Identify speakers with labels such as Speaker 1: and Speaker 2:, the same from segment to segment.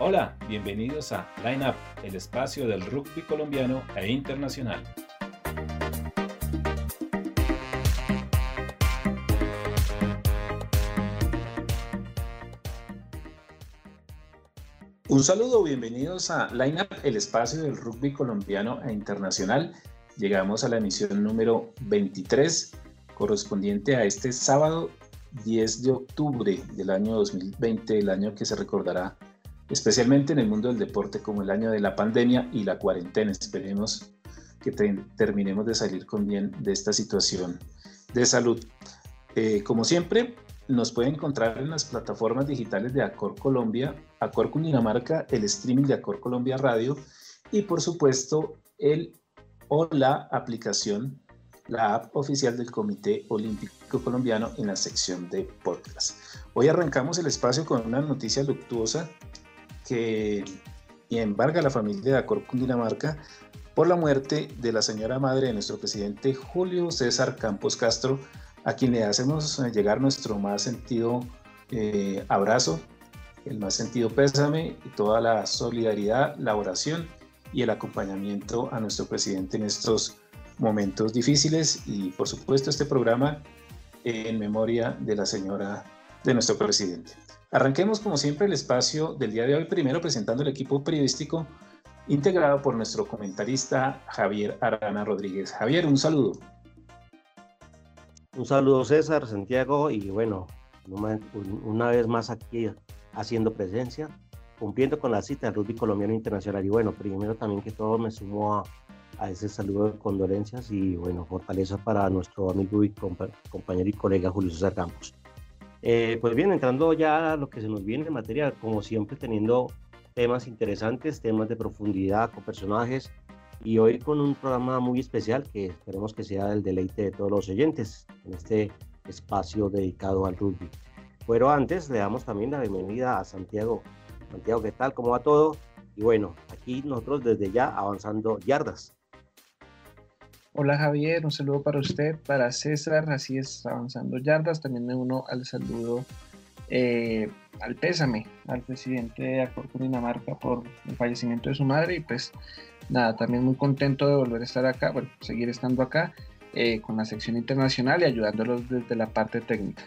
Speaker 1: Hola, bienvenidos a Line Up, el espacio del rugby colombiano e internacional. Un saludo, bienvenidos a Line Up, el espacio del rugby colombiano e internacional. Llegamos a la emisión número 23, correspondiente a este sábado 10 de octubre del año 2020, el año que se recordará especialmente en el mundo del deporte como el año de la pandemia y la cuarentena. Esperemos que terminemos de salir con bien de esta situación de salud. Eh, como siempre, nos puede encontrar en las plataformas digitales de Acor Colombia, Acor Cundinamarca, el streaming de Acor Colombia Radio y por supuesto el o la aplicación, la app oficial del Comité Olímpico Colombiano en la sección de podcast. Hoy arrancamos el espacio con una noticia luctuosa que embarga a la familia de Acor Cundinamarca por la muerte de la señora madre de nuestro presidente Julio César Campos Castro, a quien le hacemos llegar nuestro más sentido eh, abrazo, el más sentido pésame y toda la solidaridad, la oración y el acompañamiento a nuestro presidente en estos momentos difíciles y por supuesto este programa en memoria de la señora de nuestro presidente. Arranquemos como siempre el espacio del día de hoy, primero presentando el equipo periodístico integrado por nuestro comentarista Javier Arana Rodríguez. Javier, un saludo.
Speaker 2: Un saludo César, Santiago y bueno, una vez más aquí haciendo presencia, cumpliendo con la cita del rugby colombiano internacional y bueno, primero también que todo me sumo a, ese saludo de condolencias y bueno, fortaleza para nuestro amigo y compañero y colega Julio César Campos. Eh, pues bien, entrando ya a lo que se nos viene en materia, como siempre teniendo temas interesantes, temas de profundidad con personajes y hoy con un programa muy especial que esperemos que sea el deleite de todos los oyentes en este espacio dedicado al rugby. Pero antes le damos también la bienvenida a Santiago. Santiago, ¿qué tal? ¿Cómo va todo? Y bueno, aquí nosotros desde ya avanzando yardas.
Speaker 3: Hola Javier, un saludo para usted, para César, así es, avanzando yardas, también me uno al saludo, eh, al pésame al presidente de Acordo Dinamarca por el fallecimiento de su madre y pues nada, también muy contento de volver a estar acá, bueno, seguir estando acá eh, con la sección internacional y ayudándolos desde la parte técnica.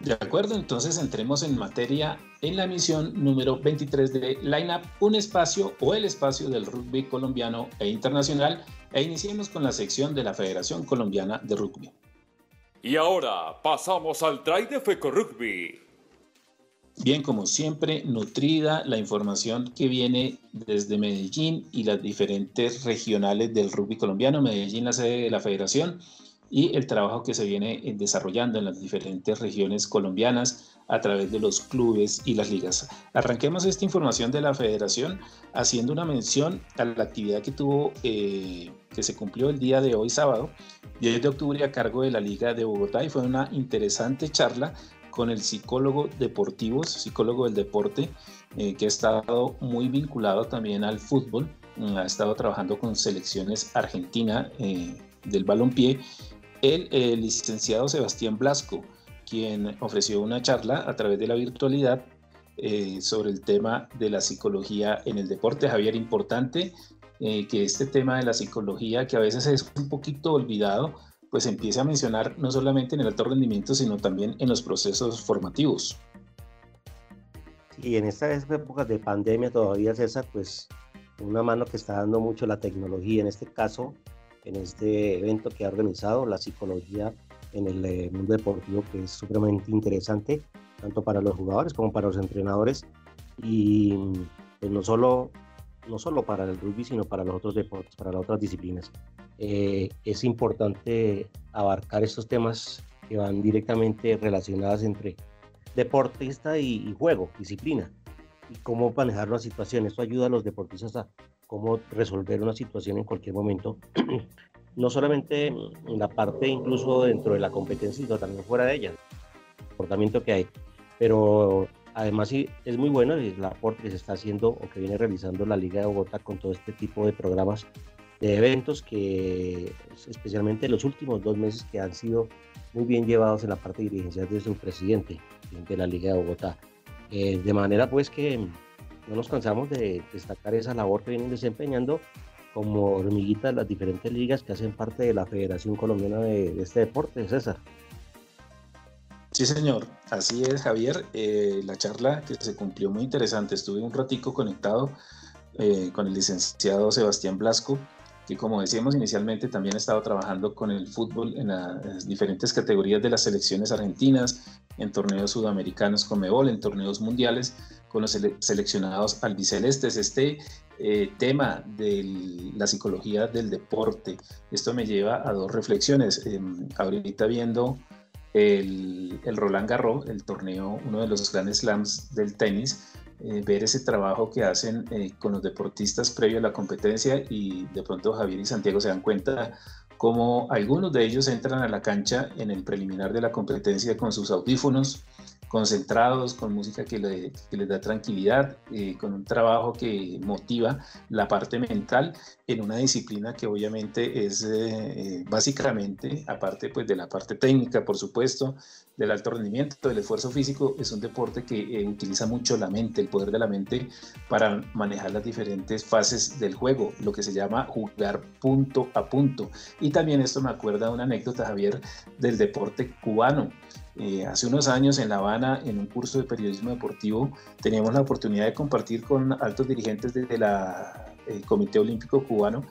Speaker 1: De acuerdo, entonces entremos en materia en la emisión número 23 de Lineup, un espacio o el espacio del rugby colombiano e internacional, e iniciemos con la sección de la Federación Colombiana de Rugby.
Speaker 4: Y ahora pasamos al try de FECO Rugby.
Speaker 1: Bien, como siempre, nutrida la información que viene desde Medellín y las diferentes regionales del rugby colombiano. Medellín, la sede de la federación, y el trabajo que se viene eh, desarrollando en las diferentes regiones colombianas a través de los clubes y las ligas. Arranquemos esta información de la federación haciendo una mención a la actividad que tuvo, eh, que se cumplió el día de hoy sábado, 10 de octubre a cargo de la Liga de Bogotá y fue una interesante charla con el psicólogo deportivo, psicólogo del deporte, eh, que ha estado muy vinculado también al fútbol, ha estado trabajando con selecciones argentina del balompié el, licenciado Sebastián Blasco, quien ofreció una charla a través de la virtualidad eh, sobre el tema de la psicología en el deporte. Javier, importante eh, que este tema de la psicología, que a veces es un poquito olvidado, pues empiece a mencionar no solamente en el alto rendimiento, sino también en los procesos formativos.
Speaker 2: Y en estas épocas de pandemia todavía, César, pues una mano que está dando mucho la tecnología, en este caso en este evento que ha organizado la psicología en el eh, mundo deportivo, que es supremamente interesante, tanto para los jugadores como para los entrenadores, y pues, no, solo, no solo para el rugby, sino para los otros deportes, para las otras disciplinas. Eh, es importante abarcar estos temas que van directamente relacionados entre deportista y, y juego, disciplina, y cómo manejar las situaciones. Esto ayuda a los deportistas a cómo resolver una situación en cualquier momento, no solamente en la parte incluso dentro de la competencia, sino también fuera de ella, el comportamiento que hay. Pero además sí, es muy bueno el aporte que se está haciendo o que viene realizando la Liga de Bogotá con todo este tipo de programas, de eventos que especialmente en los últimos dos meses que han sido muy bien llevados en la parte de dirigencia de su presidente de la Liga de Bogotá. Eh, de manera pues que no nos cansamos de destacar esa labor que vienen desempeñando como hormiguitas las diferentes ligas que hacen parte de la Federación Colombiana de, este deporte, César.
Speaker 1: Sí, señor, así es, Javier. Eh, la charla que se cumplió muy interesante. Estuve un ratico conectado eh, con el licenciado Sebastián Blasco, que como decíamos inicialmente también ha estado trabajando con el fútbol en las diferentes categorías de las selecciones argentinas, en torneos sudamericanos con Mebol, en torneos mundiales con los seleccionados albicelestes. Este eh, tema de la psicología del deporte, esto me lleva a dos reflexiones. Em, ahorita viendo el, el, Roland Garros, el torneo, uno de los grandes slams del tenis, eh, ver ese trabajo que hacen eh, con los deportistas previo a la competencia y de pronto Javier y Santiago se dan cuenta cómo algunos de ellos entran a la cancha en el preliminar de la competencia con sus audífonos, concentrados, con música que, les da tranquilidad, eh, con un trabajo que motiva la parte mental en una disciplina que obviamente es eh, básicamente, aparte pues de la parte técnica, por supuesto, del alto rendimiento, del esfuerzo físico, es un deporte que eh, utiliza mucho la mente, el poder de la mente para manejar las diferentes fases del juego, lo que se llama jugar punto a punto. Y también esto me acuerda una anécdota, Javier, del deporte cubano. Eh, hace unos años en La Habana, en un curso de periodismo deportivo, teníamos la oportunidad de compartir con altos dirigentes del Comité Olímpico Cubano,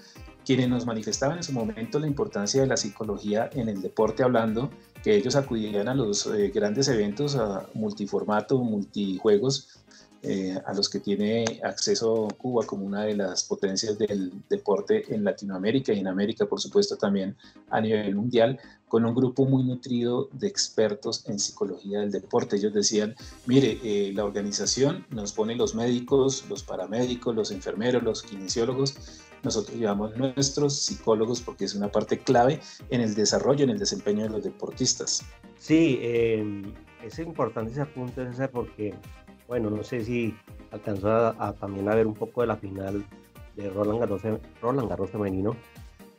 Speaker 1: quienes nos manifestaban en su momento la importancia de la psicología en el deporte, hablando que ellos acudían a los eh, grandes eventos, a multiformato, multijuegos, eh, a los que tiene acceso Cuba como una de las potencias del deporte en Latinoamérica y en América, por supuesto, también a nivel mundial, con un grupo muy nutrido de expertos en psicología del deporte. Ellos decían, mire, eh, la organización nos pone los médicos, los paramédicos, los enfermeros, los kinesiólogos, nosotros llevamos nuestros psicólogos porque es una parte clave en el desarrollo, en el desempeño de los deportistas.
Speaker 2: Sí, eh, es importante ese punto, César, porque bueno, no sé si alcanzó a, también a ver un poco de la final de Roland Garros, Roland Garros femenino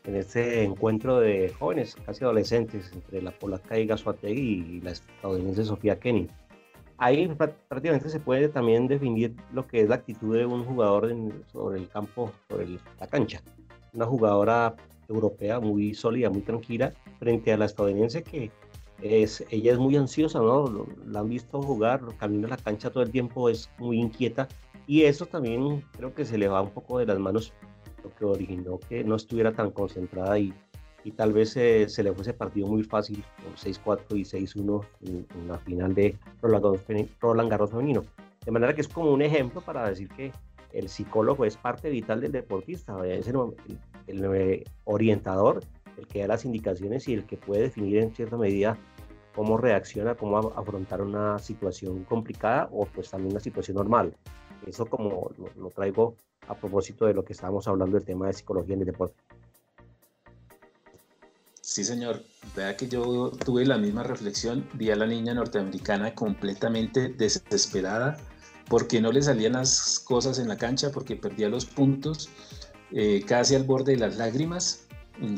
Speaker 2: en este encuentro de jóvenes, casi adolescentes, entre la polaca Iga Swiatek y la estadounidense Sofía Kenny. Ahí prácticamente se puede también definir lo que es la actitud de un jugador sobre el campo, sobre la cancha. Una jugadora europea muy sólida, muy tranquila, frente a la estadounidense que es, ella es muy ansiosa, ¿no? La han visto jugar, camina a la cancha todo el tiempo, es muy inquieta y eso también creo que se le va un poco de las manos, lo que originó que no estuviera tan concentrada y, tal vez se le fuese partido muy fácil, 6-4 y 6-1 en, la final de Roland Garros femenino. De manera que es como un ejemplo para decir que el psicólogo es parte vital del deportista, es el, el orientador el que da las indicaciones y el que puede definir en cierta medida cómo reacciona, cómo afrontar una situación complicada o pues también una situación normal. Eso como lo, traigo a propósito de lo que estábamos hablando del tema de psicología en el deporte.
Speaker 1: Sí, señor. Vea que yo tuve la misma reflexión. Vi a la niña norteamericana completamente desesperada porque no le salían las cosas en la cancha, porque perdía los puntos, eh, casi al borde de las lágrimas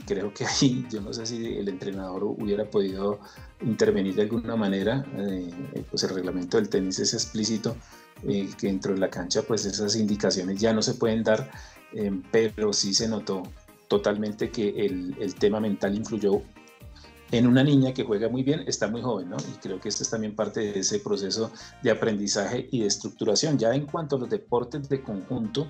Speaker 1: creo que ahí, yo no sé si el entrenador hubiera podido intervenir de alguna manera, eh, pues el reglamento del tenis es explícito, eh, que dentro de la cancha pues esas indicaciones ya no se pueden dar, eh, pero sí se notó totalmente que el, el, tema mental influyó en una niña que juega muy bien, está muy joven, ¿no? Y creo que esto es también parte de ese proceso de aprendizaje y de estructuración. Ya en cuanto a los deportes de conjunto,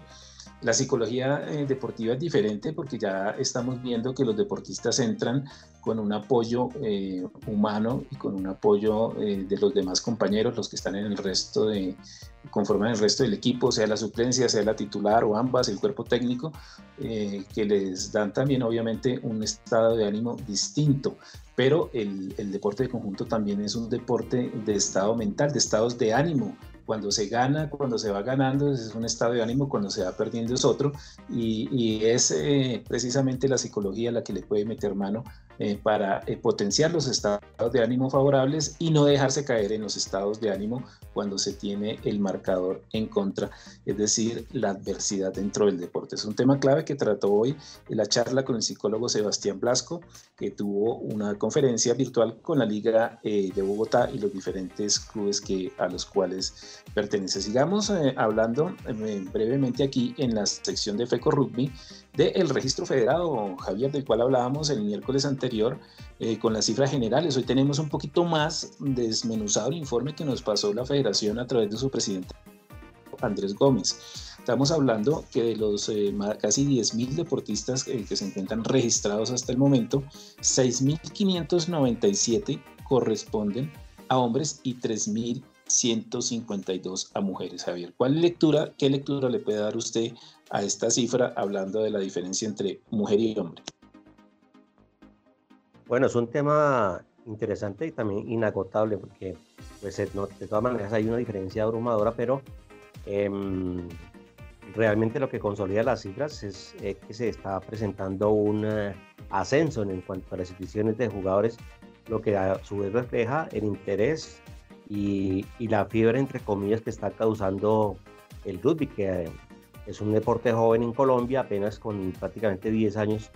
Speaker 1: la psicología eh, deportiva es diferente porque ya estamos viendo que los deportistas entran con un apoyo eh, humano y con un apoyo eh, de los demás compañeros, los que están en el resto de, conforman el resto del equipo, sea la suplencia, sea la titular o ambas, el cuerpo técnico, que les dan también obviamente un estado de ánimo distinto. Pero el, el deporte de conjunto también es un deporte de estado mental, de estados de ánimo cuando se gana, cuando se va ganando es un estado de ánimo, cuando se va perdiendo es otro y, es eh, precisamente la psicología la que le puede meter mano eh, para eh, potenciar los estados de ánimo favorables y no dejarse caer en los estados de ánimo cuando se tiene el marcador en contra, es decir, la adversidad dentro del deporte. Es un tema clave que trató hoy la charla con el psicólogo Sebastián Blasco, que tuvo una conferencia virtual con la Liga eh, de Bogotá y los diferentes clubes que, a los cuales pertenece. Sigamos hablando brevemente aquí en la sección de FECO Rugby del registro federado, Javier, del cual hablábamos el miércoles anterior, eh, con las cifras generales. Hoy tenemos un poquito más desmenuzado el informe que nos pasó la federación a través de su presidente Andrés Gómez. Estamos hablando que de los eh, casi 10.000 deportistas que se encuentran registrados hasta el momento, 6.597 corresponden a hombres y 3.152 a mujeres, Javier. ¿Cuál lectura, qué lectura le puede dar usted a esta cifra hablando de la diferencia entre mujer y hombre?
Speaker 2: Bueno, es un tema interesante y también inagotable porque pues, de todas maneras hay una diferencia abrumadora, pero em, realmente lo que consolida las cifras es eh, que se está presentando un eh, ascenso en, cuanto a las instituciones de jugadores, lo que a su vez refleja el interés y, y la fiebre, entre comillas, que está causando el rugby, que es un deporte joven en Colombia, apenas con prácticamente 10 años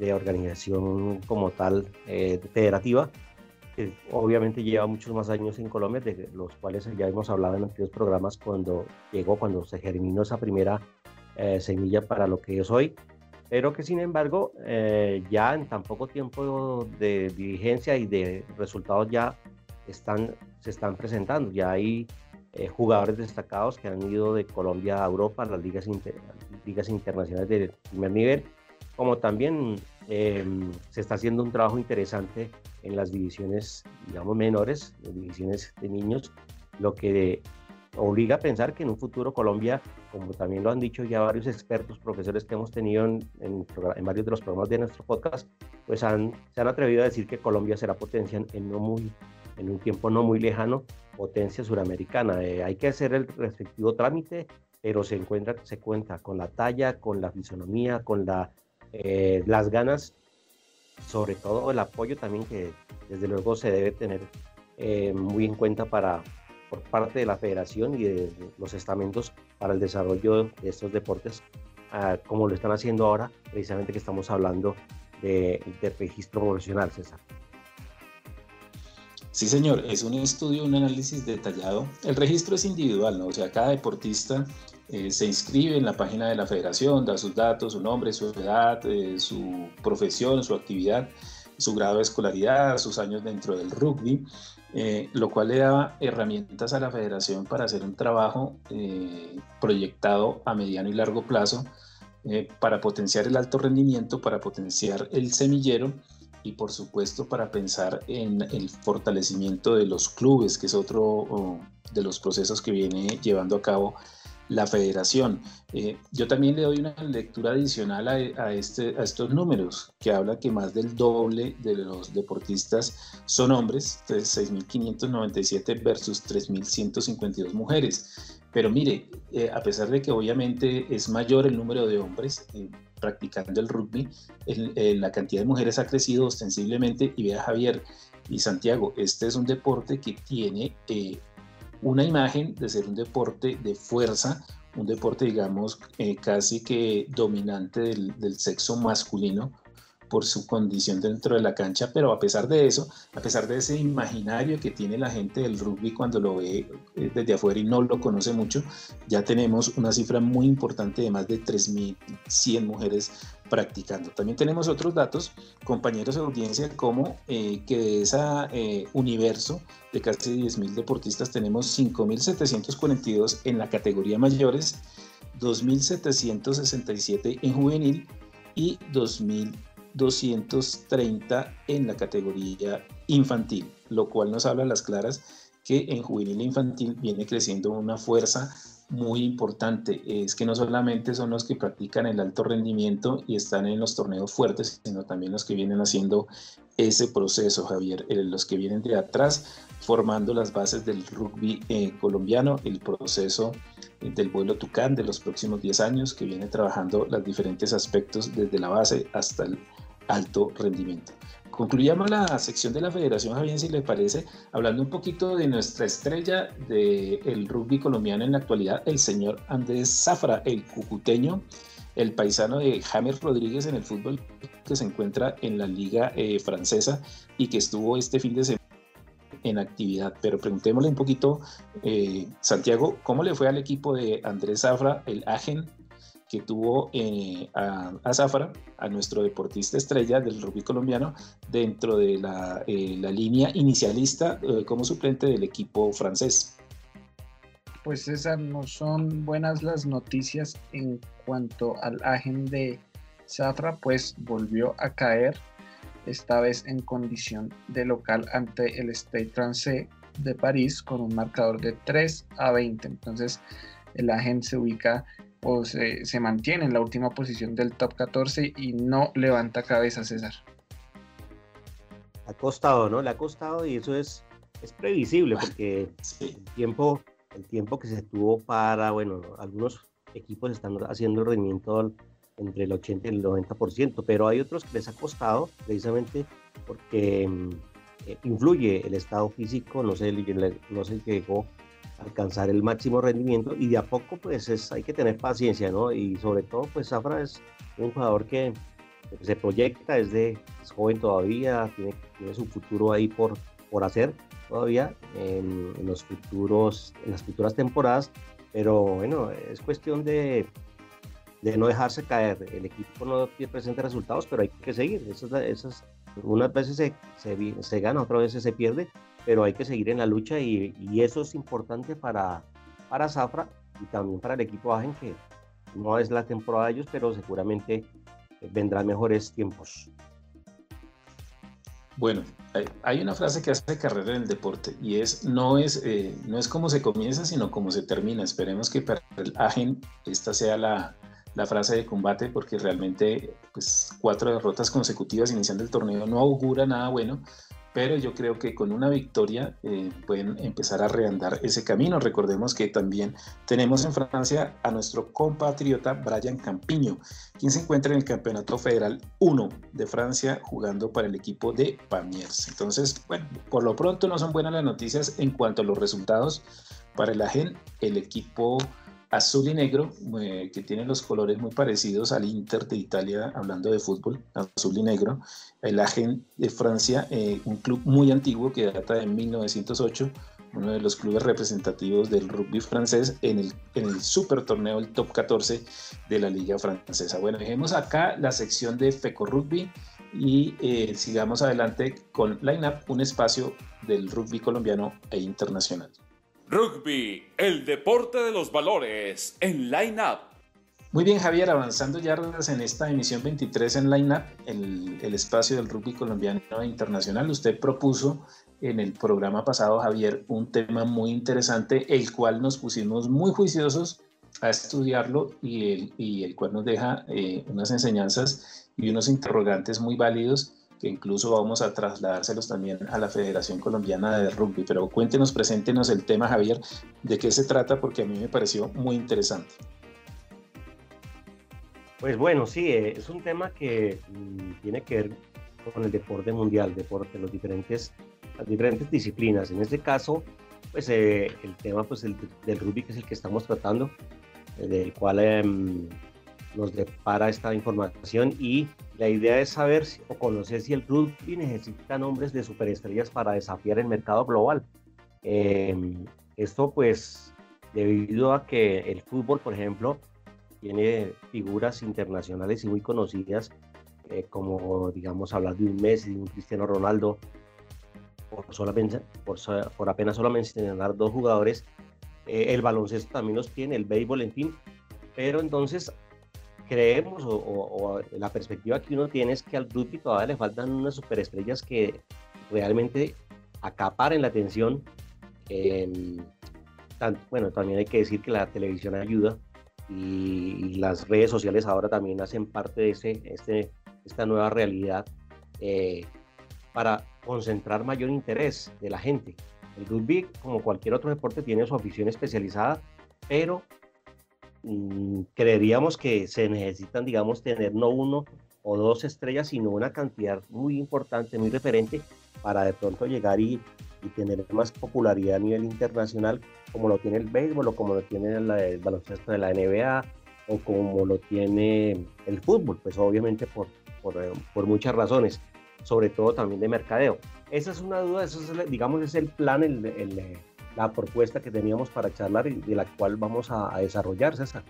Speaker 2: de organización como tal eh, federativa, obviamente lleva muchos más años en Colombia, de los cuales ya hemos hablado en antiguos programas cuando llegó, cuando se germinó esa primera eh, semilla para lo que es hoy, pero que sin embargo eh, ya en tan poco tiempo de diligencia y de resultados ya están, se están presentando, ya hay eh, jugadores destacados que han ido de Colombia a Europa, a las ligas, ligas internacionales de primer nivel, como también em, se está haciendo un trabajo interesante en las divisiones, digamos, menores, divisiones de niños, lo que obliga a pensar que en un futuro Colombia, como también lo han dicho ya varios expertos, profesores que hemos tenido en, en, varios de los programas de nuestro podcast, pues han, se han atrevido a decir que Colombia será potencia en, no muy, en un tiempo no muy lejano potencia suramericana. Eh, hay que hacer el respectivo trámite, pero se, encuentra, se cuenta con la talla, con la fisonomía, con la, eh, las ganas, sobre todo el apoyo también que desde luego se debe tener eh, muy en cuenta para, por parte de la federación y de los estamentos para el desarrollo de estos deportes, ah, como lo están haciendo ahora, precisamente que estamos hablando de, registro profesional, César.
Speaker 1: Sí, señor, es un estudio, un análisis detallado. El registro es individual, ¿no? O sea, cada deportista eh, se inscribe en la página de la federación, da sus datos, su nombre, su edad, eh, su profesión, su actividad, su grado de escolaridad, sus años dentro del rugby, eh, lo cual le da herramientas a la federación para hacer un trabajo proyectado a mediano y largo plazo para potenciar el alto rendimiento, para potenciar el semillero y por supuesto para pensar en el fortalecimiento de los clubes, que es otro de los procesos que viene llevando a cabo la federación. Eh, yo también le doy una lectura adicional a, este, a estos números, que habla que más del doble de los deportistas son hombres, 6.597 versus 3.152 mujeres. Pero mire, eh, a pesar de que obviamente es mayor el número de hombres, eh, practicando el rugby, la cantidad de mujeres ha crecido ostensiblemente. Y vea Javier y Santiago, este es un deporte que tiene eh, una imagen de ser un deporte de fuerza, un deporte digamos eh, casi que dominante del, del sexo masculino, por su condición dentro de la cancha, pero a pesar de eso, a pesar de ese imaginario que tiene la gente del rugby cuando lo ve eh, desde afuera y no lo conoce mucho, ya tenemos una cifra muy importante de más de 3.100 mujeres practicando. También tenemos otros datos, compañeros de audiencia, como eh, que de ese eh, universo de casi 10.000 deportistas tenemos 5.742 en la categoría mayores, 2.767 en juvenil y 2.000 230 en la categoría infantil, lo cual nos habla a las claras que en juvenil e infantil viene creciendo una fuerza muy importante. Es que no solamente son los que practican el alto rendimiento y están en los torneos fuertes, sino también los que vienen haciendo ese proceso, Javier, eh, los que vienen de atrás formando las bases del rugby eh, colombiano, el proceso eh, del vuelo Tucán de los próximos 10 años, que viene trabajando los diferentes aspectos desde la base hasta el alto rendimiento. concluyamos la sección de la Federación Javier, si le parece, hablando un poquito de nuestra estrella del rugby colombiano en la actualidad, el señor Andrés Zafra, el cucuteño, el paisano de James Rodríguez en el fútbol que se encuentra en la liga eh, francesa y que estuvo este fin de semana en actividad. Pero preguntémosle un poquito, eh, Santiago, ¿cómo le fue al equipo de Andrés Zafra, el Agen, que tuvo eh, a, Zafra, a nuestro deportista estrella del rugby colombiano, dentro de la, la línea inicialista como suplente del equipo francés?
Speaker 3: Pues César, no son buenas las noticias en cuanto al Agen de Zafra, pues volvió a caer, esta vez en condición de local ante el Stade Francais de París con un marcador de 3 a 20. Entonces el Agen se ubica o se, se mantiene en la última posición del top 14 y no levanta cabeza César.
Speaker 2: Ha costado, ¿no? Le ha costado y eso es, es previsible porque el tiempo el tiempo que se tuvo para, bueno, algunos equipos están haciendo el rendimiento entre el 80 y el 90%, pero hay otros que les ha costado precisamente porque mm, eh, influye el estado físico, no se, no se llegó a alcanzar el máximo rendimiento y de a poco pues es, hay que tener paciencia, ¿no? Y sobre todo pues Zafra es un jugador que, se proyecta, es, de, es joven todavía, tiene, tiene su futuro ahí por, por hacer todavía en, los futuros, en las futuras temporadas, pero bueno, es cuestión de, de no dejarse caer. El equipo no presenta resultados, pero hay que seguir. Esas, esas, unas veces se, se, se, gana, otras veces se pierde, pero hay que seguir en la lucha y, eso es importante para, para Zafra y también para el equipo Agen, que no es la temporada de ellos, pero seguramente vendrán mejores tiempos.
Speaker 1: Bueno, hay una frase que hace carrera en el deporte y es no es, eh, no es como se comienza, sino como se termina. Esperemos que para el Agen esta sea la, la frase de combate porque realmente pues, cuatro derrotas consecutivas iniciando el torneo no augura nada bueno pero yo creo que con una victoria eh, pueden empezar a reandar ese camino. Recordemos que también tenemos en Francia a nuestro compatriota Brian Campiño, quien se encuentra en el Campeonato Federal 1 de Francia jugando para el equipo de Pamiers. Entonces, bueno, por lo pronto no son buenas las noticias en cuanto a los resultados para el AGEN, el equipo azul y negro, eh, que tiene los colores muy parecidos al Inter de Italia, hablando de fútbol, azul y negro. El Agen de Francia, eh, un club muy antiguo que data de 1908, uno de los clubes representativos del rugby francés en el, en el super torneo, el top 14 de la liga francesa. Bueno, dejemos acá la sección de FECO Rugby y eh, sigamos adelante con Line Up, un espacio del rugby colombiano e internacional.
Speaker 4: Rugby, el deporte de los valores en Line Up.
Speaker 1: Muy bien, Javier, avanzando ya en esta emisión 23 en Line Up, el, el espacio del rugby colombiano e internacional. Usted propuso en el programa pasado, Javier, un tema muy interesante, el cual nos pusimos muy juiciosos a estudiarlo y el, y el cual nos deja eh, unas enseñanzas y unos interrogantes muy válidos que incluso vamos a trasladárselos también a la Federación Colombiana de Rugby. Pero cuéntenos, preséntenos el tema, Javier, de qué se trata, porque a mí me pareció muy interesante.
Speaker 2: Pues bueno, sí, eh, es un tema que mm, tiene que ver con el deporte mundial, deporte, los diferentes, las diferentes disciplinas. En este caso, pues eh, el tema pues, el, del rugby, que es el que estamos tratando, eh, del cual em, nos depara esta información y la idea es saber o conocer si el rugby necesita nombres de superestrellas para desafiar el mercado global. Em, esto pues debido a que el fútbol, por ejemplo, tiene figuras internacionales y muy conocidas, eh, como digamos hablar de un Messi, de un Cristiano Ronaldo, por, solamente, por, por apenas solo mencionar dos jugadores, eh, el baloncesto también los tiene, el béisbol, en fin, pero entonces creemos o, la perspectiva que uno tiene es que al rugby todavía le faltan unas superestrellas que realmente acaparen la atención. bueno, también hay que decir que la televisión ayuda y, las redes sociales ahora también hacen parte de ese, este, esta nueva realidad eh, para concentrar mayor interés de la gente. El rugby, como cualquier otro deporte, tiene su afición especializada, pero Mm, creeríamos que se necesitan, digamos, tener no uno, o dos estrellas, sino una cantidad muy importante, muy referente para de pronto llegar y, tener más popularidad a nivel internacional, como lo tiene el béisbol o como lo tiene el, baloncesto de la NBA o como lo tiene el fútbol, pues obviamente por, por, eh, por muchas razones, sobre todo también de mercadeo. Esa es una duda, eso es, digamos, es el plan, el, el, la propuesta que teníamos para charlar y de la cual vamos a, a desarrollar, César.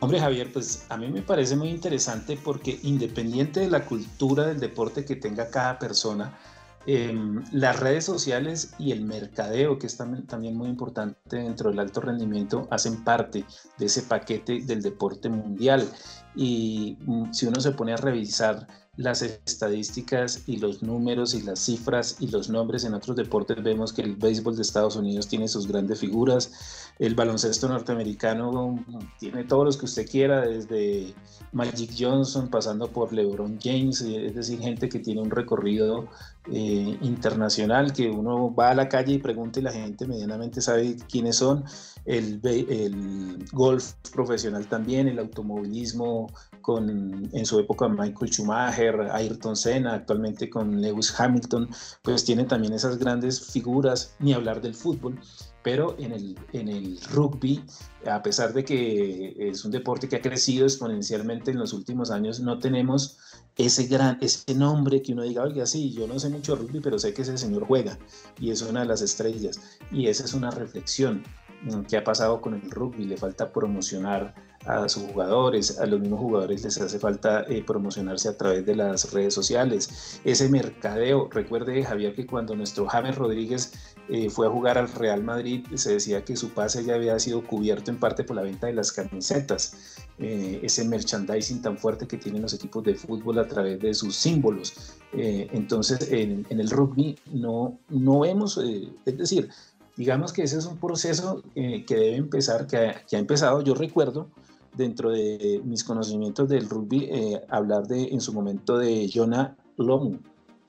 Speaker 1: Hombre Javier, pues a mí me parece muy interesante porque independiente de la cultura del deporte que tenga cada persona, em, las redes sociales y el mercadeo, que es también, muy importante dentro del alto rendimiento, hacen parte de ese paquete del deporte mundial. Y mm, si uno se pone a revisar las estadísticas y los números y las cifras y los nombres en otros deportes, vemos que el béisbol de Estados Unidos tiene sus grandes figuras, el baloncesto norteamericano tiene todos los que usted quiera, desde Magic Johnson pasando por LeBron James, es decir, gente que tiene un recorrido eh, internacional, que uno va a la calle y pregunta y la gente medianamente sabe quiénes son, el, el golf profesional también, el automovilismo con en su época Michael Schumacher, Ayrton Senna, actualmente con Lewis Hamilton, pues tienen también esas grandes figuras, ni hablar del fútbol, pero en el, en el rugby, a pesar de que es un deporte que ha crecido exponencialmente en los últimos años, no tenemos ese gran, ese nombre que uno diga, oiga, sí, yo no sé mucho rugby, pero sé que ese señor juega y es una de las estrellas. Y esa es una reflexión mm, que ha pasado con el rugby, le falta promocionar a sus jugadores, a los mismos jugadores les hace falta eh, promocionarse a través de las redes sociales. Ese mercadeo, recuerde Javier que cuando nuestro James Rodríguez eh, fue a jugar al Real Madrid, se decía que su pase ya había sido cubierto en parte por la venta de las camisetas, eh, ese merchandising tan fuerte que tienen los equipos de fútbol a través de sus símbolos. entonces, en, el rugby no, no vemos, es decir, digamos que ese es un proceso que debe empezar, que que ha empezado, yo recuerdo, dentro de mis conocimientos del rugby, eh, hablar de en su momento de Jonah Long,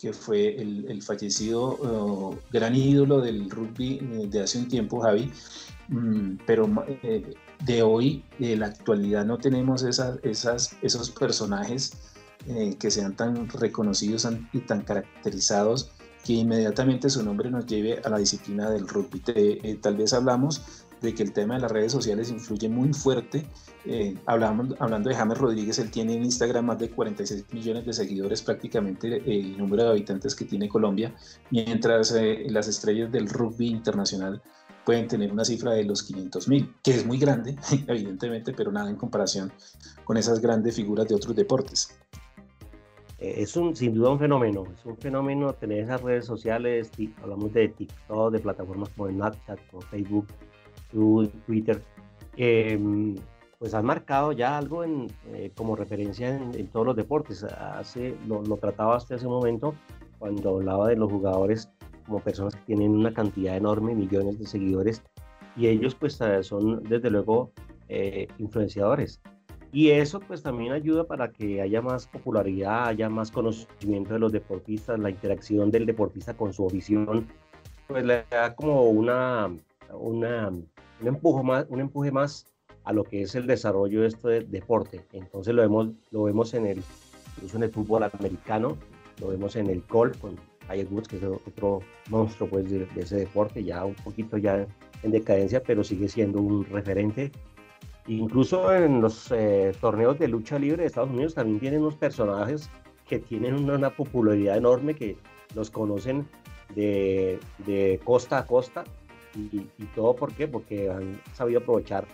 Speaker 1: que fue el, fallecido uh, gran ídolo del rugby eh, de hace un tiempo, Javi, mm, pero eh, de hoy, de la actualidad, no tenemos esas, esos personajes que sean tan reconocidos y tan caracterizados que inmediatamente su nombre nos lleve a la disciplina del rugby. tal vez hablamos de que el tema de las redes sociales influye muy fuerte. Eh, hablando de James Rodríguez, él tiene en Instagram más de 46 millones de seguidores, prácticamente el número de habitantes que tiene Colombia, mientras eh, las estrellas del rugby internacional pueden tener una cifra de los 500 mil, que es muy grande, evidentemente, pero nada en comparación con esas grandes figuras de otros deportes.
Speaker 2: Eh, es un, sin duda un fenómeno, es un fenómeno tener esas redes sociales, hablamos de TikTok, de plataformas como Snapchat, como Facebook, Twitter, em, pues han marcado ya algo en, eh, como referencia en, todos los deportes. Hace, lo, lo, trataba hasta hace un momento cuando hablaba de los jugadores como personas que tienen una cantidad enorme, millones de seguidores, y ellos pues eh, son desde luego eh, influenciadores. Y eso pues también ayuda para que haya más popularidad, haya más conocimiento de los deportistas, la interacción del deportista con su visión, pues le da como una, una un empuje más, un empuje más a lo que es el desarrollo de este deporte. Entonces lo vemos, lo vemos en el, incluso en el fútbol americano, lo vemos en el golf con Tiger Woods, que es otro monstruo pues, de, ese deporte, ya un poquito ya en decadencia, pero sigue siendo un referente. Incluso en los eh, torneos de lucha libre de Estados Unidos también tienen unos personajes que tienen una, popularidad enorme, que los conocen de, de costa a costa y, todo por qué? Porque han sabido aprovechar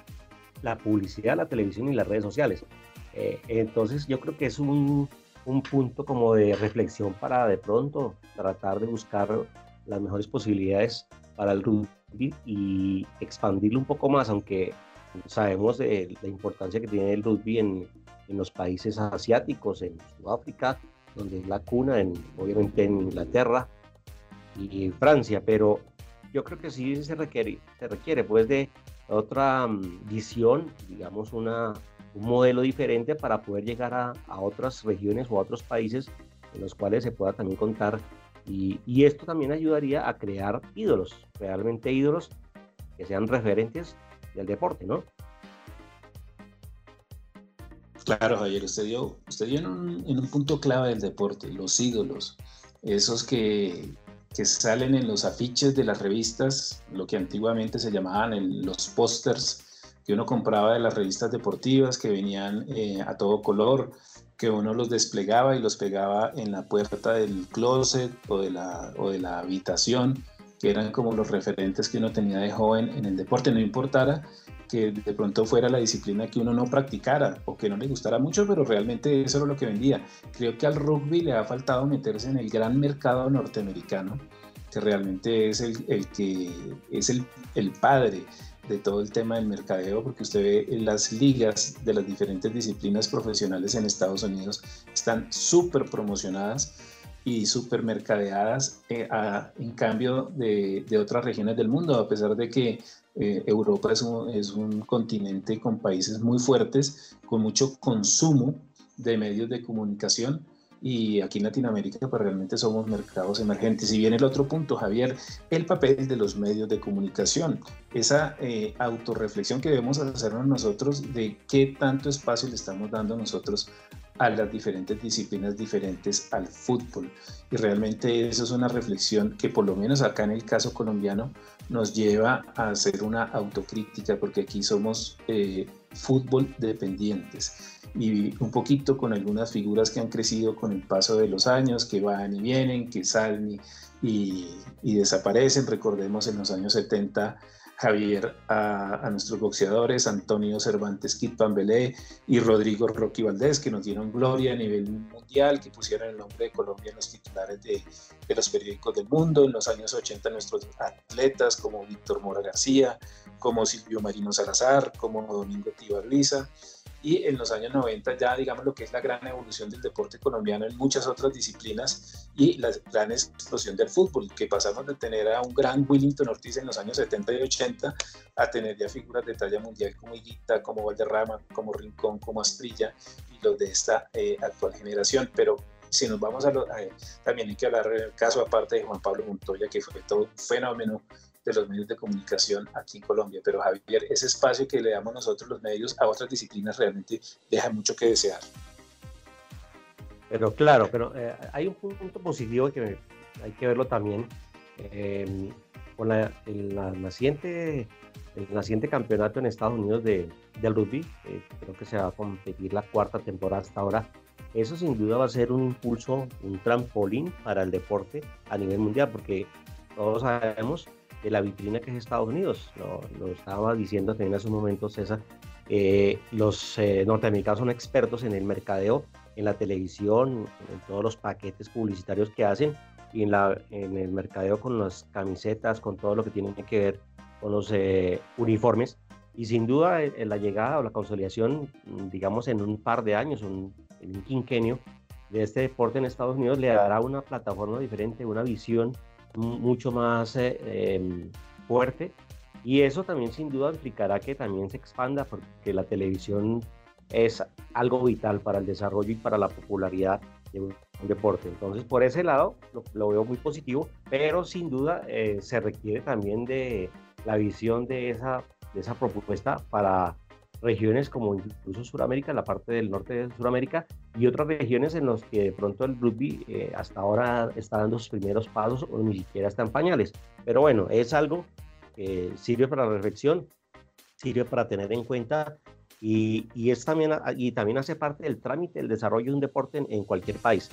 Speaker 2: la publicidad, la televisión y las redes sociales. Eh, entonces yo creo que es un, un, punto como de reflexión para de pronto tratar de buscar las mejores posibilidades para el rugby y expandirlo un poco más, aunque sabemos de la importancia que tiene el rugby en, en los países asiáticos, en Sudáfrica, donde es la cuna, en, obviamente en Inglaterra y Francia, pero yo creo que sí se requiere, se requiere pues de otra mm, visión, digamos una, un modelo diferente para poder llegar a, a, otras regiones o a otros países en los cuales se pueda también contar. Y, y, esto también ayudaría a crear ídolos, realmente ídolos que sean referentes del deporte, ¿no?
Speaker 1: Claro, Javier, usted dio, usted dio en, un, punto clave del deporte, los ídolos, esos que, que, salen en los afiches de las revistas, lo que antiguamente se llamaban los pósters que uno compraba de las revistas deportivas, que venían eh, a todo color, que uno los desplegaba y los pegaba en la puerta del closet o de la, o de la habitación, que eran como los referentes que uno tenía de joven en el deporte, no importara que de pronto fuera la disciplina que uno no practicara o que no le gustara mucho, pero realmente eso era lo que vendía. Creo que al rugby le ha faltado meterse en el gran mercado norteamericano, que realmente es el, que es el, padre de todo el tema del mercadeo, porque usted ve las ligas de las diferentes disciplinas profesionales en Estados Unidos están súper promocionadas y súper mercadeadas eh, en cambio de, otras regiones del mundo, a pesar de que eh, Europa es un, es un continente con países muy fuertes, con mucho consumo de medios de comunicación y aquí en Latinoamérica pues realmente somos mercados emergentes. Y viene el otro punto, Javier, el papel de los medios de comunicación, esa eh, autorreflexión que debemos hacernos nosotros de qué tanto espacio le estamos dando nosotros a las diferentes disciplinas diferentes al fútbol. Y realmente eso es una reflexión que por lo menos acá en el caso colombiano nos lleva a hacer una autocrítica porque aquí somos eh, fútbol dependientes y un poquito con algunas figuras que han crecido con el paso de los años, que van y vienen, que salen y, desaparecen. Recordemos en los años 70 Javier a, nuestros boxeadores, Antonio Cervantes Kit Pambelé y Rodrigo Rocky Valdés, que nos dieron gloria a nivel mundial, que pusieron el nombre de Colombia en los titulares de, de los periódicos del mundo. En los años 80 nuestros atletas como Víctor Mora García, como Silvio Marino Salazar, como Domingo Tibarliza y en los años 90 ya digamos lo que es la gran evolución del deporte colombiano en muchas otras disciplinas y la gran explosión del fútbol, que pasamos de tener a un gran Willington Ortiz en los años 70 y 80 a tener ya figuras de talla mundial como Higuita, como Valderrama, como Rincón, como Astrilla y los de esta eh, actual generación. Pero si nos vamos a, lo, también hay que hablar del caso aparte de Juan Pablo Montoya, que fue todo un fenómeno de los medios de comunicación aquí en Colombia. Pero Javier, ese espacio que le damos nosotros los medios a otras disciplinas realmente deja mucho que desear.
Speaker 2: Pero claro, pero eh, hay un punto positivo que hay que verlo también. Eh, con la, el, naciente, el naciente campeonato en Estados Unidos de, rugby, eh, creo que se va a competir la cuarta temporada hasta ahora. Eso sin duda va a ser un impulso, un trampolín para el deporte a nivel mundial, porque todos sabemos de la vitrina que es Estados Unidos. Lo, estaba diciendo también hace un momento César. Eh, los eh, norteamericanos son expertos en el mercadeo, en la televisión, en todos los paquetes publicitarios que hacen y en, la, en el mercadeo con las camisetas, con todo lo que tiene que ver con los eh, uniformes. Y sin duda en la llegada o la consolidación, digamos en un par de años, un, en un quinquenio de este deporte en Estados Unidos, le dará una plataforma diferente, una visión mucho más eh, em, fuerte y eso también sin duda implicará que también se expanda porque la televisión es algo vital para el desarrollo y para la popularidad de un, deporte. Entonces, por ese lado, lo, veo muy positivo, pero sin duda eh, se requiere también de la visión de esa, de esa propuesta para regiones como incluso Sudamérica, la parte del norte de Sudamérica, y otras regiones en las que de pronto el rugby eh, hasta ahora está dando sus primeros pasos o ni siquiera está en pañales. Pero bueno, es algo que sirve para reflexión, sirve para tener en cuenta y, y, es también, y también hace parte del trámite, el desarrollo de un deporte en cualquier país.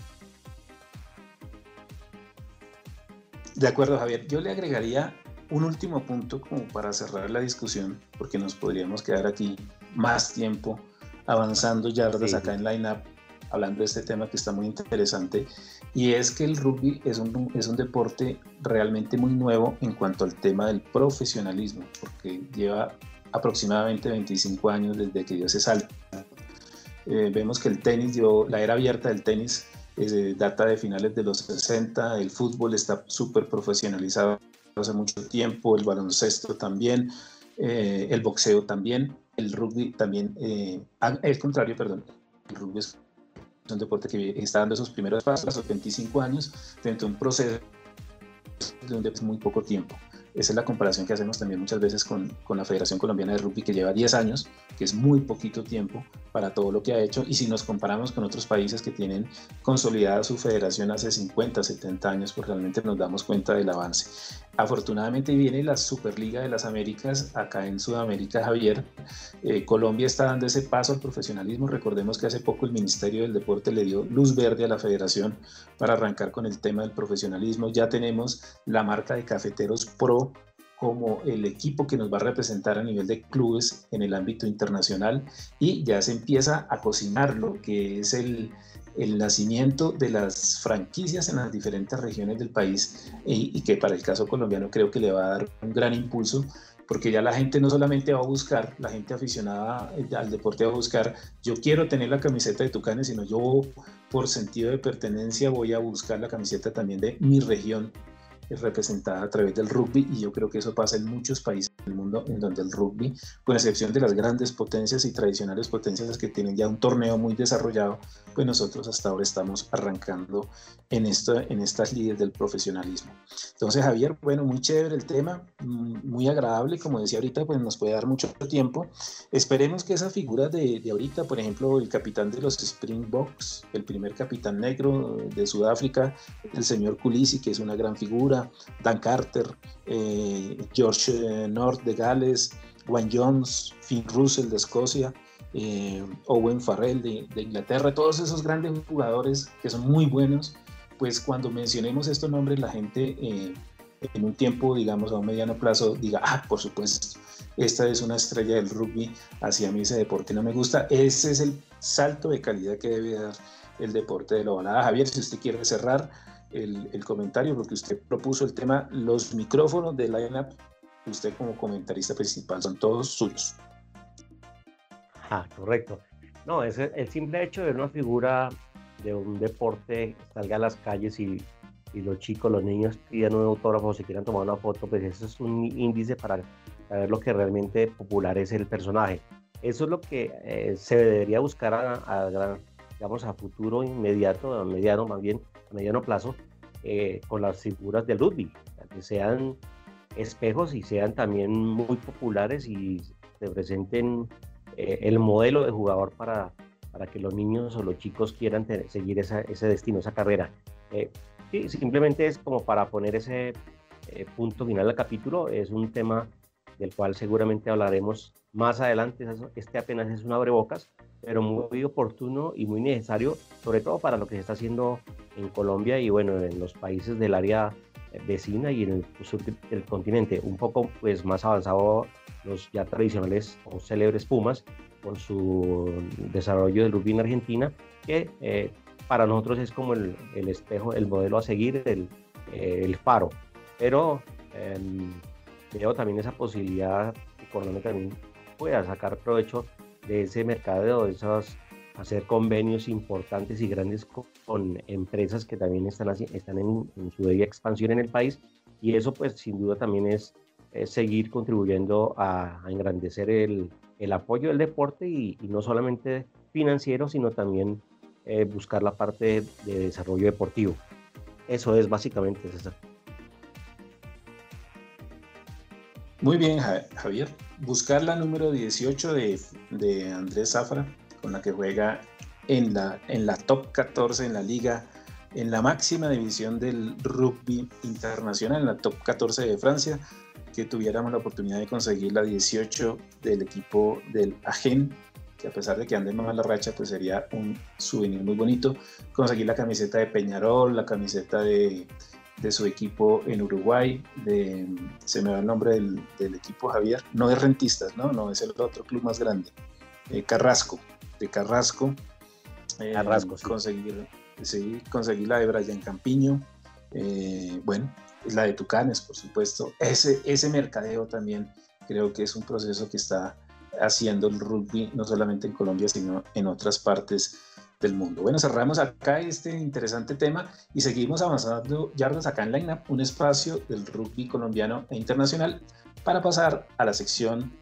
Speaker 1: De acuerdo, Javier. Yo le agregaría un último punto como para cerrar la discusión, porque nos podríamos quedar aquí más tiempo avanzando yardas acá en Line hablando de este tema que está muy interesante, y es que el rugby es un, es un deporte realmente muy nuevo en cuanto al tema del profesionalismo, porque lleva aproximadamente 25 años desde que dio ese salto. Eh, vemos que el tenis, dio, la era abierta del tenis, eh, data de finales de los 60, el fútbol está súper profesionalizado hace mucho tiempo, el baloncesto también, eh, el boxeo también, el rugby también, eh, contrario, perdón, el rugby es un deporte que está dando esos primeros pasos a los 25 años dentro de un proceso de muy poco tiempo. Esa es la comparación que hacemos también muchas veces con, con, la Federación Colombiana de Rugby, que lleva 10 años, que es muy poquito tiempo para todo lo que ha hecho. Y si nos comparamos con otros países que tienen consolidada su federación hace 50, 70 años, pues realmente nos damos cuenta del avance. Afortunadamente viene la Superliga de las Américas acá en Sudamérica, Javier. Eh, Colombia está dando ese paso al profesionalismo. Recordemos que hace poco el Ministerio del Deporte le dio luz verde a la federación para arrancar con el tema del profesionalismo. Ya tenemos la marca de Cafeteros Pro como el equipo que nos va a representar a nivel de clubes en el ámbito internacional y ya se empieza a cocinar lo que es el, el nacimiento de las franquicias en las diferentes regiones del país y, que para el caso colombiano creo que le va a dar un gran impulso porque ya la gente no solamente va a buscar, la gente aficionada al deporte va a buscar, yo quiero tener la camiseta de Tucanes, sino yo por sentido de pertenencia voy a buscar la camiseta también de mi región representada a través del rugby y yo creo que eso pasa en muchos países del mundo en donde el rugby, con excepción de las grandes potencias y tradicionales potencias que tienen ya un torneo muy desarrollado, pues nosotros hasta ahora estamos arrancando en, esto, en estas líderes del profesionalismo. Entonces Javier, bueno, muy chévere el tema, mm, muy agradable, como decía ahorita, pues nos puede dar mucho tiempo. Esperemos que esa figura de, de ahorita, por ejemplo, el capitán de los Springboks, el primer capitán negro de Sudáfrica, el señor Kulisi, que es una gran figura, Dan Carter, eh, George eh, North de Gales, Wayne Jones, Finn Russell de Escocia, eh, Owen Farrell de, Inglaterra, todos esos grandes jugadores que son muy buenos, pues cuando mencionemos estos nombres la gente en un tiempo, digamos, a un mediano plazo, diga, ah, por supuesto, esta es una estrella del rugby, hacia mí ese deporte no me gusta. Ese es el salto de calidad que debe dar el deporte de la balada. Javier, si usted quiere cerrar, el, comentario, porque usted propuso el tema, los micrófonos de Lineup, usted como comentarista principal, son todos suyos.
Speaker 2: Ah, correcto. No, es el, simple hecho de una figura de un deporte salga a las calles y, y los chicos, los niños pidan un autógrafo o se quieran tomar una foto, pues eso es un índice para saber lo que realmente popular es el personaje. Eso es lo que eh, se debería buscar a, a, digamos, a futuro inmediato, a mediano más bien, a mediano plazo, eh, con las figuras del rugby, que sean espejos y sean también muy populares y representen eh, el modelo de jugador para, para que los niños o los chicos quieran seguir ese destino, esa carrera. Eh, simplemente es como para poner ese punto final al capítulo, es un tema del cual seguramente hablaremos más adelante. Este apenas es un abrebocas, pero muy oportuno y muy necesario, sobre todo para lo que se está haciendo en Colombia y bueno, en los países del área vecina y en el sur del continente. Un poco pues más avanzado los ya tradicionales o célebres Pumas con su desarrollo del rugby en Argentina, que eh, para nosotros es como el, el, espejo, el modelo a seguir, el, el faro. Pero eh, veo también esa posibilidad que Colombia también pueda sacar provecho de ese mercado, de esos, hacer convenios importantes y grandes con, empresas que también están, están en, su debida expansión en el país y eso pues sin duda también es, seguir contribuyendo a, engrandecer el, apoyo del deporte y, no solamente financiero, sino también eh, buscar la parte de desarrollo deportivo. Eso es básicamente, César.
Speaker 1: Muy bien, Javier. Buscar la número 18 de, de Andrés Zafra, con la que juega en la, en la top 14 en la liga, en la máxima división del rugby internacional, en la top 14 de Francia, que tuviéramos la oportunidad de conseguir la 18 del equipo del Agen, que a pesar de que ande en la racha, pues sería un souvenir muy bonito. Conseguir la camiseta de Peñarol, la camiseta de de su equipo en Uruguay, de, se me va el nombre del, equipo Javier, no es Rentistas, ¿no? No, es el otro club más grande, eh, Carrasco, de Carrasco.
Speaker 2: Eh, Carrasco,
Speaker 1: Conseguir, sí, conseguir la de Brian Campiño, eh, bueno, la de Tucanes, por supuesto. Ese, ese mercadeo también creo que es un proceso que está haciendo el rugby, no solamente en Colombia, sino en otras partes del mundo. Bueno, cerramos acá este interesante tema y seguimos avanzando yardas acá en Line un espacio del rugby colombiano e internacional para pasar a la sección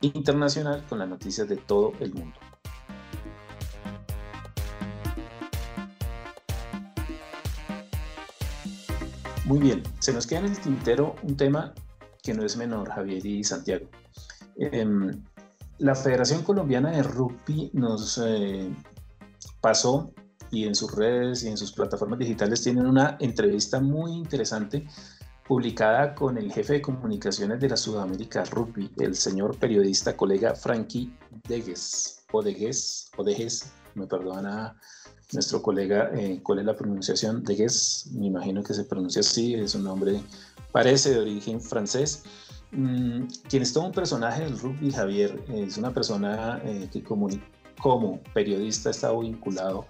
Speaker 1: internacional con las noticias de todo el mundo. Muy bien, se nos queda en el tintero un tema que no es menor, Javier y Santiago. Em, la Federación Colombiana de Rugby nos eh, pasó y en sus redes y en sus plataformas digitales tienen una entrevista muy interesante publicada con el jefe de comunicaciones de la Sudamérica Rugby, el señor periodista colega Frankie Degues, o Degues, o Degues, me perdona nuestro colega eh, cuál es la pronunciación, Degues, me imagino que se pronuncia así, es un nombre, parece de origen francés, mm, quien es todo un personaje del rugby, Javier, es una persona eh, que como, como periodista ha estado vinculado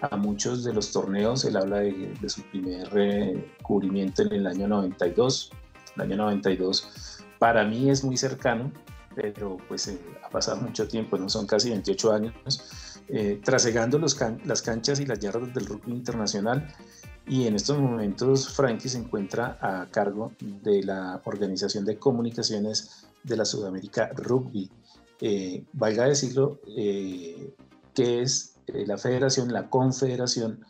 Speaker 1: a muchos de los torneos. Él habla de, su primer eh, cubrimiento en el año 92. El año 92 para mí es muy cercano, pero pues eh, ha pasado mucho tiempo, no son casi 28 años, eh, trasegando los las canchas y las yardas del rugby internacional. Y en estos momentos Frankie se encuentra a cargo de la organización de comunicaciones de la Sudamérica Rugby. Valga decirlo, que es eh, la federación, la confederación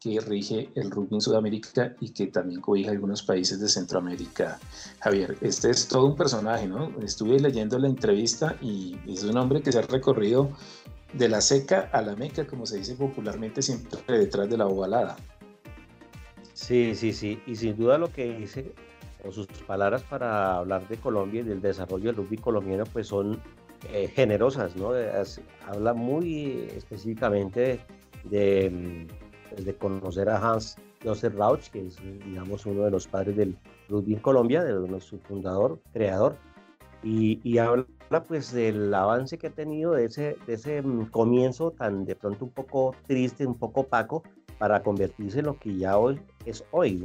Speaker 1: que rige el rugby en Sudamérica y que también cobija algunos países de Centroamérica. Javier, este es todo un personaje, ¿no? Estuve leyendo la entrevista y es un hombre que se ha recorrido de la seca a la meca, como se dice popularmente, siempre detrás de la ovalada.
Speaker 2: Sí, sí, sí, y sin duda lo que dice, o sus palabras para hablar de Colombia y del desarrollo del rugby colombiano, pues son eh, generosas, ¿no? habla muy específicamente de, pues, de, conocer a Hans Josef Rauch, que es, digamos, uno de los padres del rugby en Colombia, de su fundador, creador, y, y, habla pues del avance que ha tenido de ese, de ese mm, comienzo tan de pronto un poco triste, un poco opaco, para convertirse en lo que ya hoy es hoy,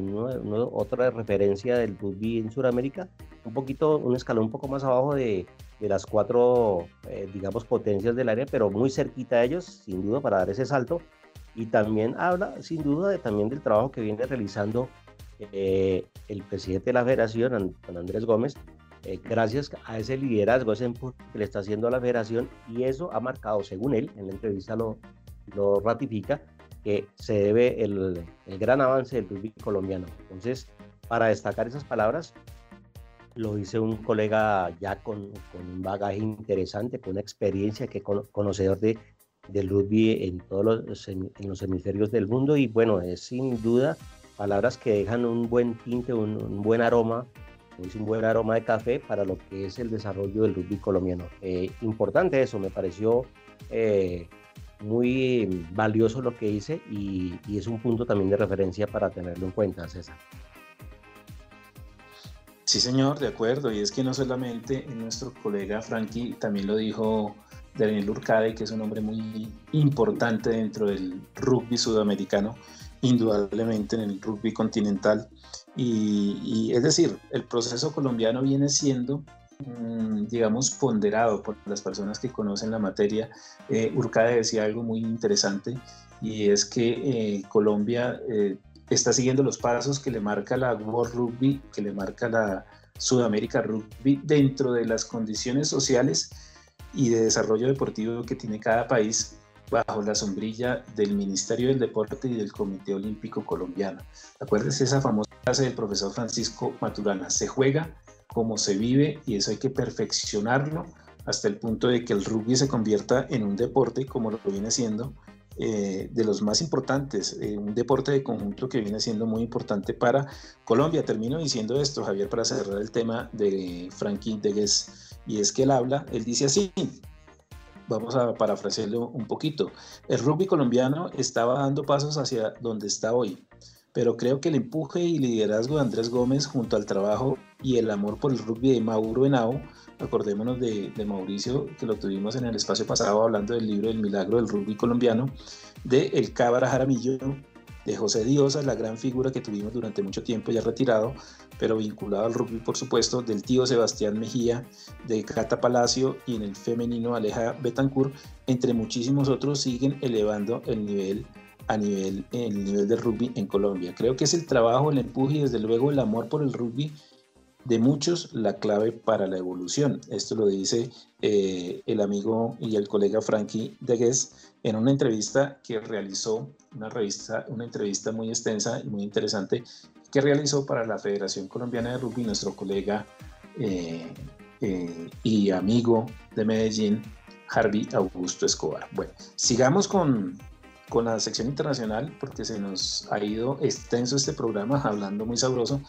Speaker 2: otra referencia del rugby en Sudamérica, un poquito, un escalón un poco más abajo de, de las cuatro, eh, digamos, potencias del área, pero muy cerquita a ellos, sin duda, para dar ese salto. Y también habla, sin duda, de, también del trabajo que viene realizando eh, el presidente de la federación, don Andrés Gómez, eh, gracias a ese liderazgo, ese empuje que le está haciendo a la federación, y eso ha marcado, según él, en la entrevista lo, lo ratifica, que se debe el, el gran avance del rugby colombiano. Entonces, para destacar esas palabras, lo dice un colega ya con, con, un bagaje interesante, con una experiencia, que conocedor de, del rugby en todos los, en los hemisferios del mundo y bueno, es sin duda palabras que dejan un buen tinte, un, buen aroma, un buen aroma de café para lo que es el desarrollo del rugby colombiano. Eh, importante eso, me pareció eh, muy valioso lo que hice y, y es un punto también de referencia para tenerlo en cuenta, César.
Speaker 1: Sí, señor, de acuerdo. Y es que no solamente nuestro colega Frankie también lo dijo Daniel Urcade, que es un hombre muy importante dentro del rugby sudamericano, indudablemente en el rugby continental. Y, es decir, el proceso colombiano viene siendo, digamos, ponderado por las personas que conocen la materia. Eh, Urcade decía algo muy interesante y es que eh, Colombia eh, está siguiendo los pasos que le marca la World Rugby, que le marca la Sudamérica Rugby dentro de las condiciones sociales y de desarrollo deportivo que tiene cada país bajo la sombrilla del Ministerio del Deporte y del Comité Olímpico Colombiano. Acuérdense esa famosa frase del profesor Francisco Maturana, se juega como se vive y eso hay que perfeccionarlo hasta el punto de que el rugby se convierta en un deporte como lo viene siendo eh, de los más importantes, eh, un deporte de conjunto que viene siendo muy importante para Colombia. Termino diciendo esto, Javier, para cerrar el tema de Frankie Degues, y es que él habla, él dice así, vamos a parafrasearlo un poquito, el rugby colombiano estaba dando pasos hacia donde está hoy, pero creo que el empuje y liderazgo de Andrés Gómez junto al trabajo y el amor por el rugby de Mauro Henao Acordémonos de, Mauricio, que lo tuvimos en el espacio pasado hablando del libro El milagro del rugby colombiano, de El Cábara Jaramillo, de José Diosa, la gran figura que tuvimos durante mucho tiempo ya retirado, pero vinculado al rugby por supuesto, del tío Sebastián Mejía, de Cata Palacio y en el femenino Aleja Betancourt, entre muchísimos otros, siguen elevando el nivel a nivel, el nivel del rugby en Colombia. Creo que es el trabajo, el empuje y desde luego el amor por el rugby de muchos la clave para la evolución. Esto lo dice eh, el amigo y el colega Frankie Degues en una entrevista que realizó, una, revista, una entrevista muy extensa y muy interesante que realizó para la Federación Colombiana de Rugby nuestro colega eh, eh, y amigo de Medellín, Harvey Augusto Escobar. Bueno, sigamos con, con la sección internacional porque se nos ha ido extenso este programa hablando muy sabroso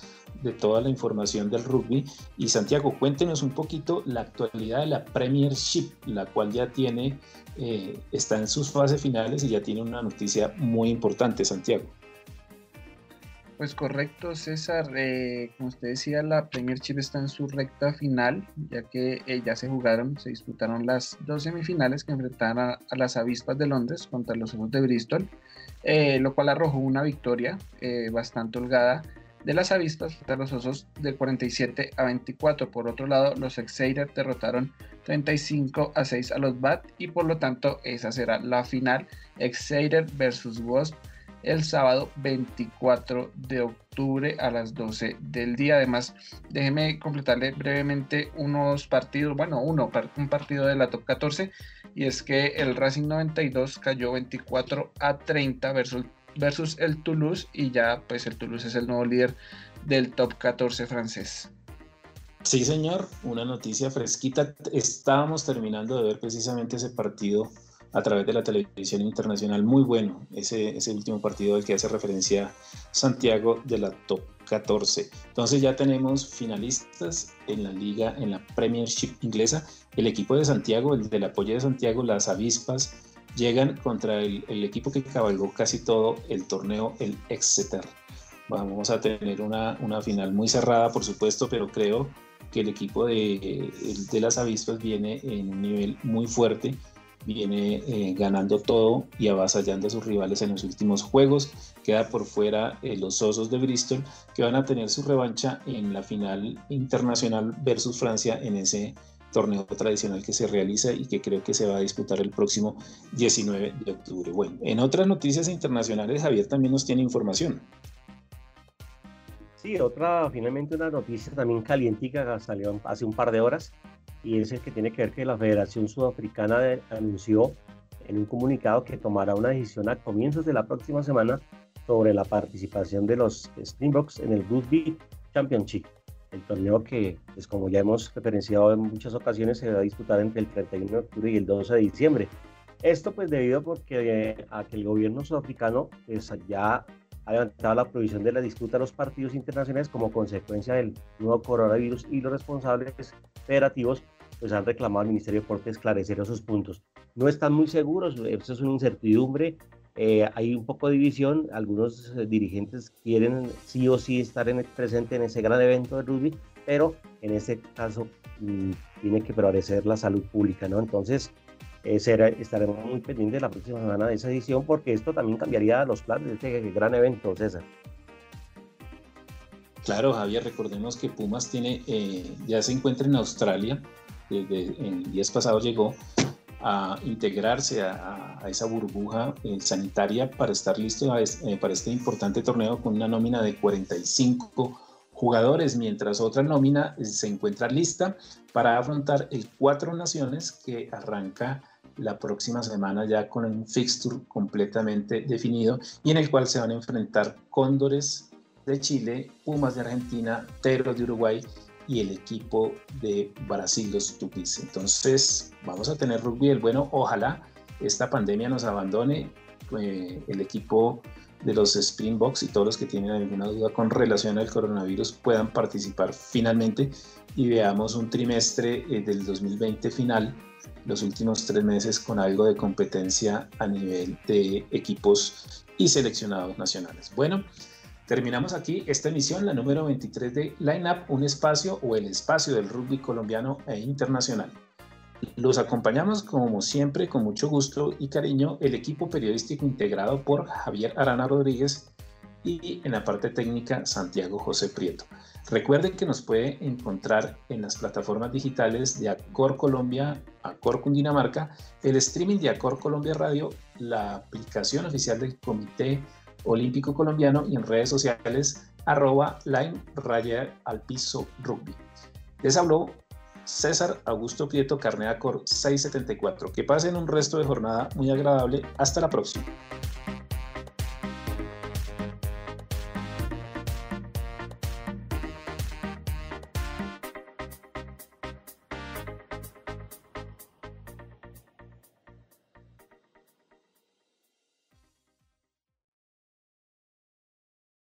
Speaker 1: de toda la información del rugby. Y Santiago, cuéntenos un poquito la actualidad de la Premiership, la cual ya tiene, eh, está en sus fases finales y ya tiene una noticia muy importante, Santiago.
Speaker 3: Pues correcto, César. Eh, como usted decía, la Premiership está en su recta final, ya que eh, ya se jugaron, se disputaron las dos semifinales que enfrentaron a, las avispas de Londres contra los Ojos de Bristol, eh, lo cual arrojó una victoria bastante holgada de las avispas frente a los Osos de 47 a 24. Por otro lado, los Exeter derrotaron 35 a 6 a los Bat y por lo tanto esa será la final Exeter versus Wasp el sábado 24 de octubre a las 12 del día. Además, déjeme completarle brevemente unos partidos, bueno, uno, un partido de la top 14, y es que el Racing 92 cayó 24 a 30 versus, versus el Toulouse, y ya pues el Toulouse es el nuevo líder del top 14 francés.
Speaker 1: Sí, señor, una noticia fresquita. Estábamos terminando de ver precisamente ese partido a través de la televisión internacional. Muy bueno ese, ese último partido del que hace referencia Santiago de la Top 14. Entonces ya tenemos finalistas en la liga, en la Premiership inglesa. El equipo de Santiago, el del apoyo de Santiago, las avispas, llegan contra el, el equipo que cabalgó casi todo el torneo, el Exeter. Vamos a tener una, una final muy cerrada, por supuesto, pero creo que el equipo de, de las avispas viene en un nivel muy fuerte viene eh, ganando todo y avasallando a sus rivales en los últimos juegos. Queda por fuera eh, los Osos de Bristol, que van a tener su revancha en la final internacional versus Francia en ese torneo tradicional que se realiza y que creo que se va a disputar el próximo 19 de octubre. Bueno, en otras noticias internacionales, Javier también nos tiene información.
Speaker 2: Sí, otra, finalmente una noticia también calientica salió hace un par de horas y es el que tiene que ver que la Federación Sudafricana anunció en un comunicado que tomará una decisión a comienzos de la próxima semana sobre la participación de los Springboks en el Rugby Championship, el torneo que, pues como ya hemos referenciado en muchas ocasiones, se va a disputar entre el 31 de octubre y el 12 de diciembre. Esto pues debido porque, eh, a que el gobierno sudafricano pues, ya ha levantado la prohibición de la disputa de los partidos internacionales como consecuencia del nuevo coronavirus y los responsables federativos pues han reclamado al Ministerio de Deporte esclarecer esos puntos. No están muy seguros, eso es una incertidumbre, eh, hay un poco de división, algunos eh, dirigentes quieren sí o sí estar en presente en ese gran evento de rugby, pero en este caso mm, tiene que prevalecer la salud pública, ¿no? Entonces, eh, estaremos muy pendientes la próxima semana de esa edición porque esto también cambiaría los planes de este gran evento, César.
Speaker 1: Claro, Javier, recordemos que Pumas tiene, ya se encuentra en Australia, desde en días pasados llegó a integrarse a, esa burbuja eh, sanitaria para estar listo eh, para este importante torneo con una nómina de 45 jugadores, mientras otra nómina eh, se encuentra lista para afrontar el Cuatro Naciones que arranca la próxima semana ya con un fixture completamente definido y en el cual se van a enfrentar Cóndores de Chile, Pumas de Argentina, Teros de Uruguay y el equipo de Brasil, los Tupis. Entonces, vamos a tener rugby el bueno. Ojalá esta pandemia nos abandone. Eh, el equipo de los Springboks y todos los que tienen alguna duda con relación al coronavirus puedan participar finalmente y veamos un trimestre eh, del 2020 final, los últimos tres meses con algo de competencia a nivel de equipos y seleccionados nacionales. Bueno, Terminamos aquí esta emisión, la número 23 de Line Up, un espacio o el espacio del rugby colombiano e internacional. Los acompañamos como siempre con mucho gusto y cariño el equipo periodístico integrado por Javier Arana Rodríguez y en la parte técnica Santiago José Prieto. Recuerden que nos puede encontrar en las plataformas digitales de Acor Colombia, Acor Cundinamarca, el streaming de Acor Colombia Radio, la aplicación oficial del Comité Olímpico Colombiano y en redes sociales arroba line raya al piso rugby. Les habló César Augusto Prieto Carneacor 674. Que pasen un resto de jornada muy agradable. Hasta la próxima.